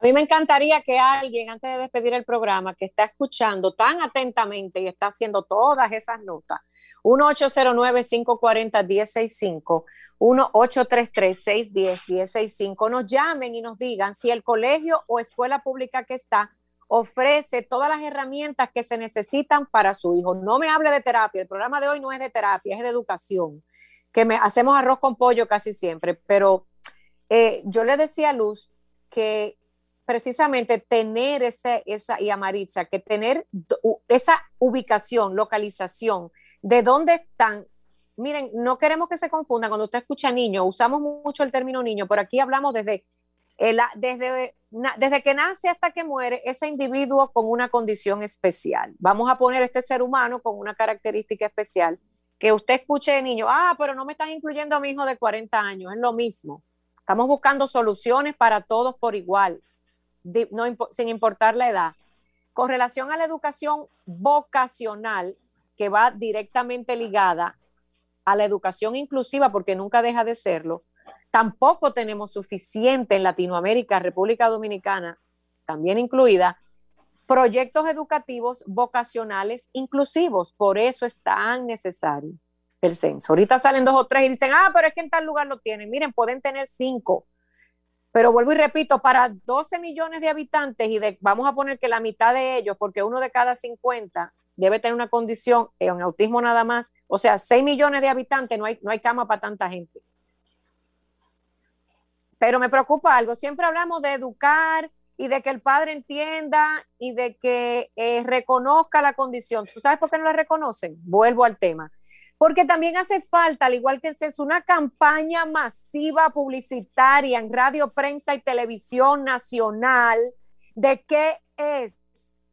A mí me encantaría que alguien, antes de despedir el programa, que está escuchando tan atentamente y está haciendo todas esas notas, 1-809-540-1065, 1-833-610-1065, nos llamen y nos digan si el colegio o escuela pública que está ofrece todas las herramientas que se necesitan para su hijo. No me hable de terapia, el programa de hoy no es de terapia, es de educación, que me, hacemos arroz con pollo casi siempre, pero eh, yo le decía a Luz que precisamente tener ese, esa, y a Maritza, que tener esa ubicación, localización, de dónde están miren, no queremos que se confunda cuando usted escucha niño, usamos mucho el término niño, pero aquí hablamos desde, desde, desde que nace hasta que muere ese individuo con una condición especial. Vamos a poner este ser humano con una característica especial. Que usted escuche de niño, ah, pero no me están incluyendo a mi hijo de 40 años, es lo mismo. Estamos buscando soluciones para todos por igual, no, sin importar la edad. Con relación a la educación vocacional, que va directamente ligada a la educación inclusiva, porque nunca deja de serlo, tampoco tenemos suficiente en Latinoamérica, República Dominicana, también incluida, proyectos educativos vocacionales inclusivos. Por eso es tan necesario el censo. Ahorita salen dos o tres y dicen, ah, pero es que en tal lugar lo tienen. Miren, pueden tener cinco. Pero vuelvo y repito, para 12 millones de habitantes y de, vamos a poner que la mitad de ellos, porque uno de cada 50 debe tener una condición, en autismo nada más, o sea, 6 millones de habitantes, no hay, no hay cama para tanta gente. Pero me preocupa algo, siempre hablamos de educar y de que el padre entienda y de que eh, reconozca la condición. ¿Tú sabes por qué no la reconocen? Vuelvo al tema. Porque también hace falta, al igual que es una campaña masiva publicitaria en radio, prensa y televisión nacional de qué es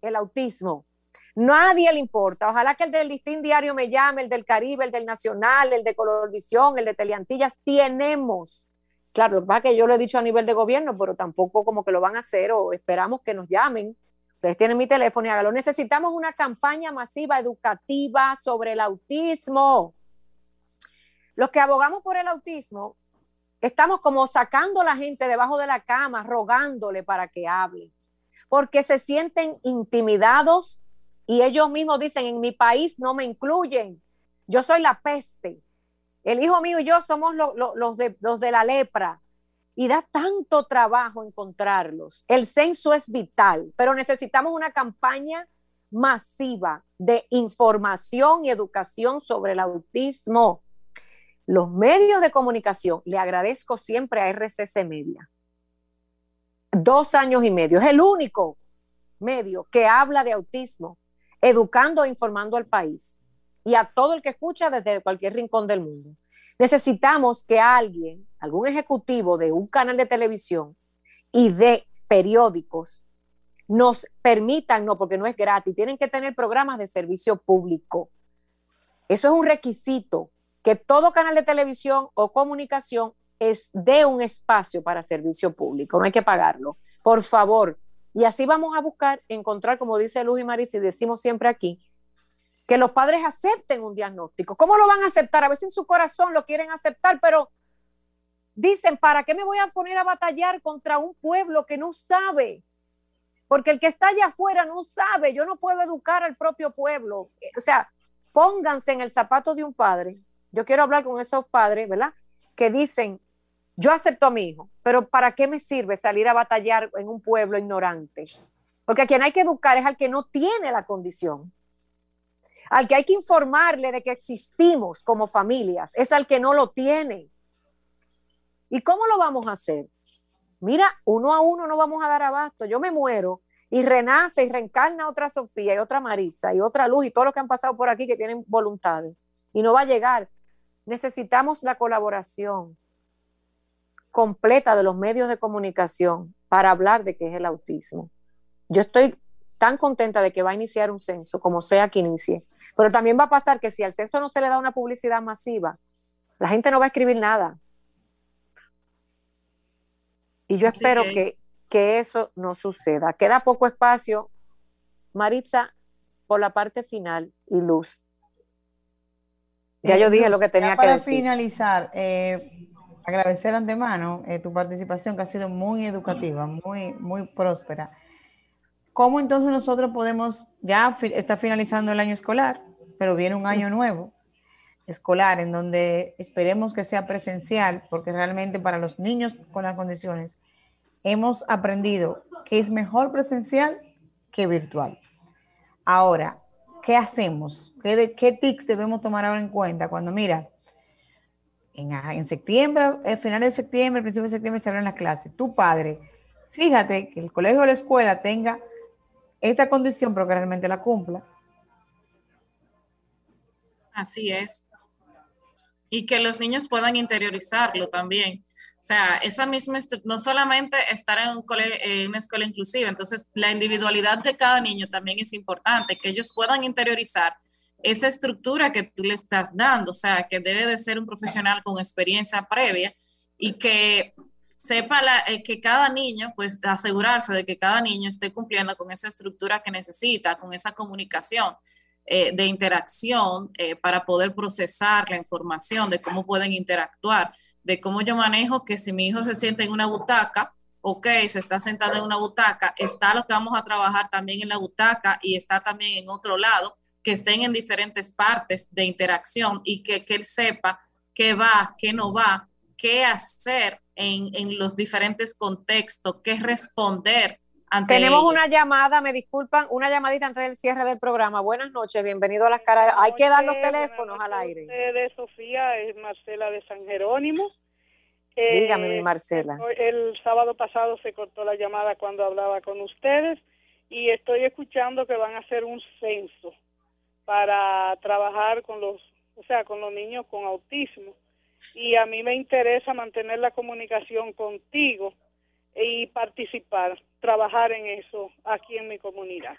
el autismo, Nadie le importa. Ojalá que el del Listín Diario me llame, el del Caribe, el del Nacional, el de Colorvisión, el de Teleantillas. Tenemos. Claro, que que yo lo he dicho a nivel de gobierno, pero tampoco como que lo van a hacer o esperamos que nos llamen. Ustedes tienen mi teléfono y hágalo. Necesitamos una campaña masiva educativa sobre el autismo. Los que abogamos por el autismo, estamos como sacando a la gente debajo de la cama, rogándole para que hable, porque se sienten intimidados, y ellos mismos dicen, en mi país no me incluyen, yo soy la peste, el hijo mío y yo somos los, de, los de la lepra. Y da tanto trabajo encontrarlos. El censo es vital, pero necesitamos una campaña masiva de información y educación sobre el autismo. Los medios de comunicación, le agradezco siempre a RCC Media. Dos años y medio, es el único medio que habla de autismo educando e informando al país y a todo el que escucha desde cualquier rincón del mundo. Necesitamos que alguien, algún ejecutivo de un canal de televisión y de periódicos, nos permitan, no, porque no es gratis, tienen que tener programas de servicio público. Eso es un requisito, que todo canal de televisión o comunicación es de un espacio para servicio público, no hay que pagarlo. Por favor, y así vamos a buscar encontrar, como dice Luz y Marisa, y decimos siempre aquí, que los padres acepten un diagnóstico. ¿Cómo lo van a aceptar? A veces en su corazón lo quieren aceptar, pero dicen, ¿para qué me voy a poner a batallar contra un pueblo que no sabe? Porque el que está allá afuera no sabe, yo no puedo educar al propio pueblo. O sea, pónganse en el zapato de un padre. Yo quiero hablar con esos padres, ¿verdad? Que dicen, yo acepto a mi hijo, pero ¿para qué me sirve salir a batallar en un pueblo ignorante? Porque a quien hay que educar es al que no tiene la condición. Al que hay que informarle de que existimos como familias, es al que no lo tiene. ¿Y cómo lo vamos a hacer? Mira, uno a uno no vamos a dar abasto. Yo me muero y renace y reencarna otra Sofía y otra Maritza y otra Luz y todos los que han pasado por aquí que tienen voluntades. Y no va a llegar. Necesitamos la colaboración completa de los medios de comunicación para hablar de qué es el autismo. Yo estoy tan contenta de que va a iniciar un censo, como sea que inicie. Pero también va a pasar que si al censo no se le da una publicidad masiva, la gente no va a escribir nada. Y yo espero que, que eso no suceda. Queda poco espacio. Maritza, por la parte final y Luz. Ya yo dije lo que tenía que decir. Para finalizar, eh, agradecer antemano eh, tu participación que ha sido muy educativa, muy, muy próspera. ¿Cómo entonces nosotros podemos, ya está finalizando el año escolar, pero viene un año nuevo escolar en donde esperemos que sea presencial, porque realmente para los niños con las condiciones hemos aprendido que es mejor presencial que virtual. Ahora, ¿qué hacemos? ¿Qué, qué tics debemos tomar ahora en cuenta cuando, mira, en, septiembre, al final de septiembre, principio de septiembre se abren las clases. Tu padre, fíjate que el colegio o la escuela tenga esta condición, pero que realmente la cumpla. Así es. Y que los niños puedan interiorizarlo también. O sea, esa misma, no solamente estar en, en una escuela inclusiva, entonces la individualidad de cada niño también es importante, que ellos puedan interiorizar esa estructura que tú le estás dando, o sea, que debe de ser un profesional con experiencia previa y que sepa eh, que cada niño, pues asegurarse de que cada niño esté cumpliendo con esa estructura que necesita, con esa comunicación eh, de interacción eh, para poder procesar la información de cómo pueden interactuar, de cómo yo manejo que si mi hijo se siente en una butaca, ok, se está sentado en una butaca, está lo que vamos a trabajar también en la butaca y está también en otro lado que estén en diferentes partes de interacción y que, él sepa qué va, qué no va, qué hacer en, los diferentes contextos, qué responder. Ante Tenemos una llamada, me disculpan, una llamadita antes del cierre del programa. Buenas noches, bienvenido a las caras. Hay que dar los teléfonos al aire. De Sofía, es Marcela de San Jerónimo. Dígame, mi eh, Marcela. El sábado pasado se cortó la llamada cuando hablaba con ustedes y estoy escuchando que van a hacer un censo para trabajar con los, o sea, con los niños con autismo. Y a mí me interesa mantener la comunicación contigo y participar, trabajar en eso aquí en mi comunidad.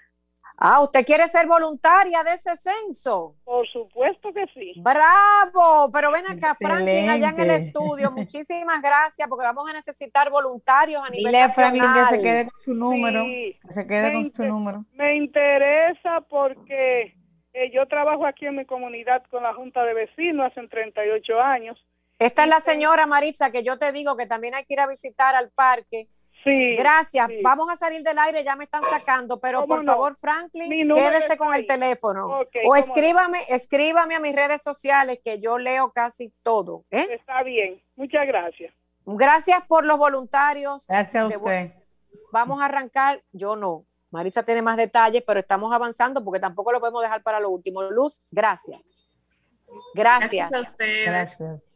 Ah, ¿usted quiere ser voluntaria de ese censo? Por supuesto que sí. Bravo, pero ven acá, Franklin, allá en el estudio. Muchísimas gracias, porque vamos a necesitar voluntarios a nivel Dile Franklin que se quede con su número, que se quede con su número. Me interesa porque eh, yo trabajo aquí en mi comunidad con la Junta de Vecinos hace 38 años. Esta es la señora Maritza que yo te digo que también hay que ir a visitar al parque. Sí. Gracias. Vamos a salir del aire, ya me están sacando, pero por favor, Franklin, quédese con el teléfono. o escríbame, escríbame a mis redes sociales que yo leo casi todo. ¿eh? Está bien. Muchas gracias. Gracias por los voluntarios. Gracias a usted. Vamos a arrancar, yo no. Maritza tiene más detalles, pero estamos avanzando porque tampoco lo podemos dejar para lo último. Luz, gracias. Gracias. Gracias a ustedes. Gracias.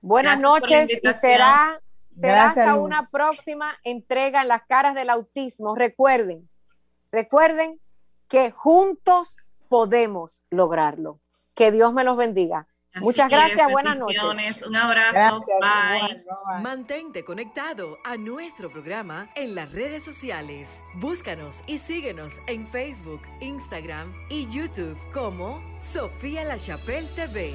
Buenas noches y será, será hasta una próxima entrega en las caras del autismo. Recuerden, recuerden que juntos podemos lograrlo. Que Dios me los bendiga. Muchas gracias, buenas noches. Un abrazo, bye. Mantente conectado a nuestro programa en las redes sociales. Búscanos y síguenos en Facebook, Instagram y YouTube como Sofía La Chapelle TV.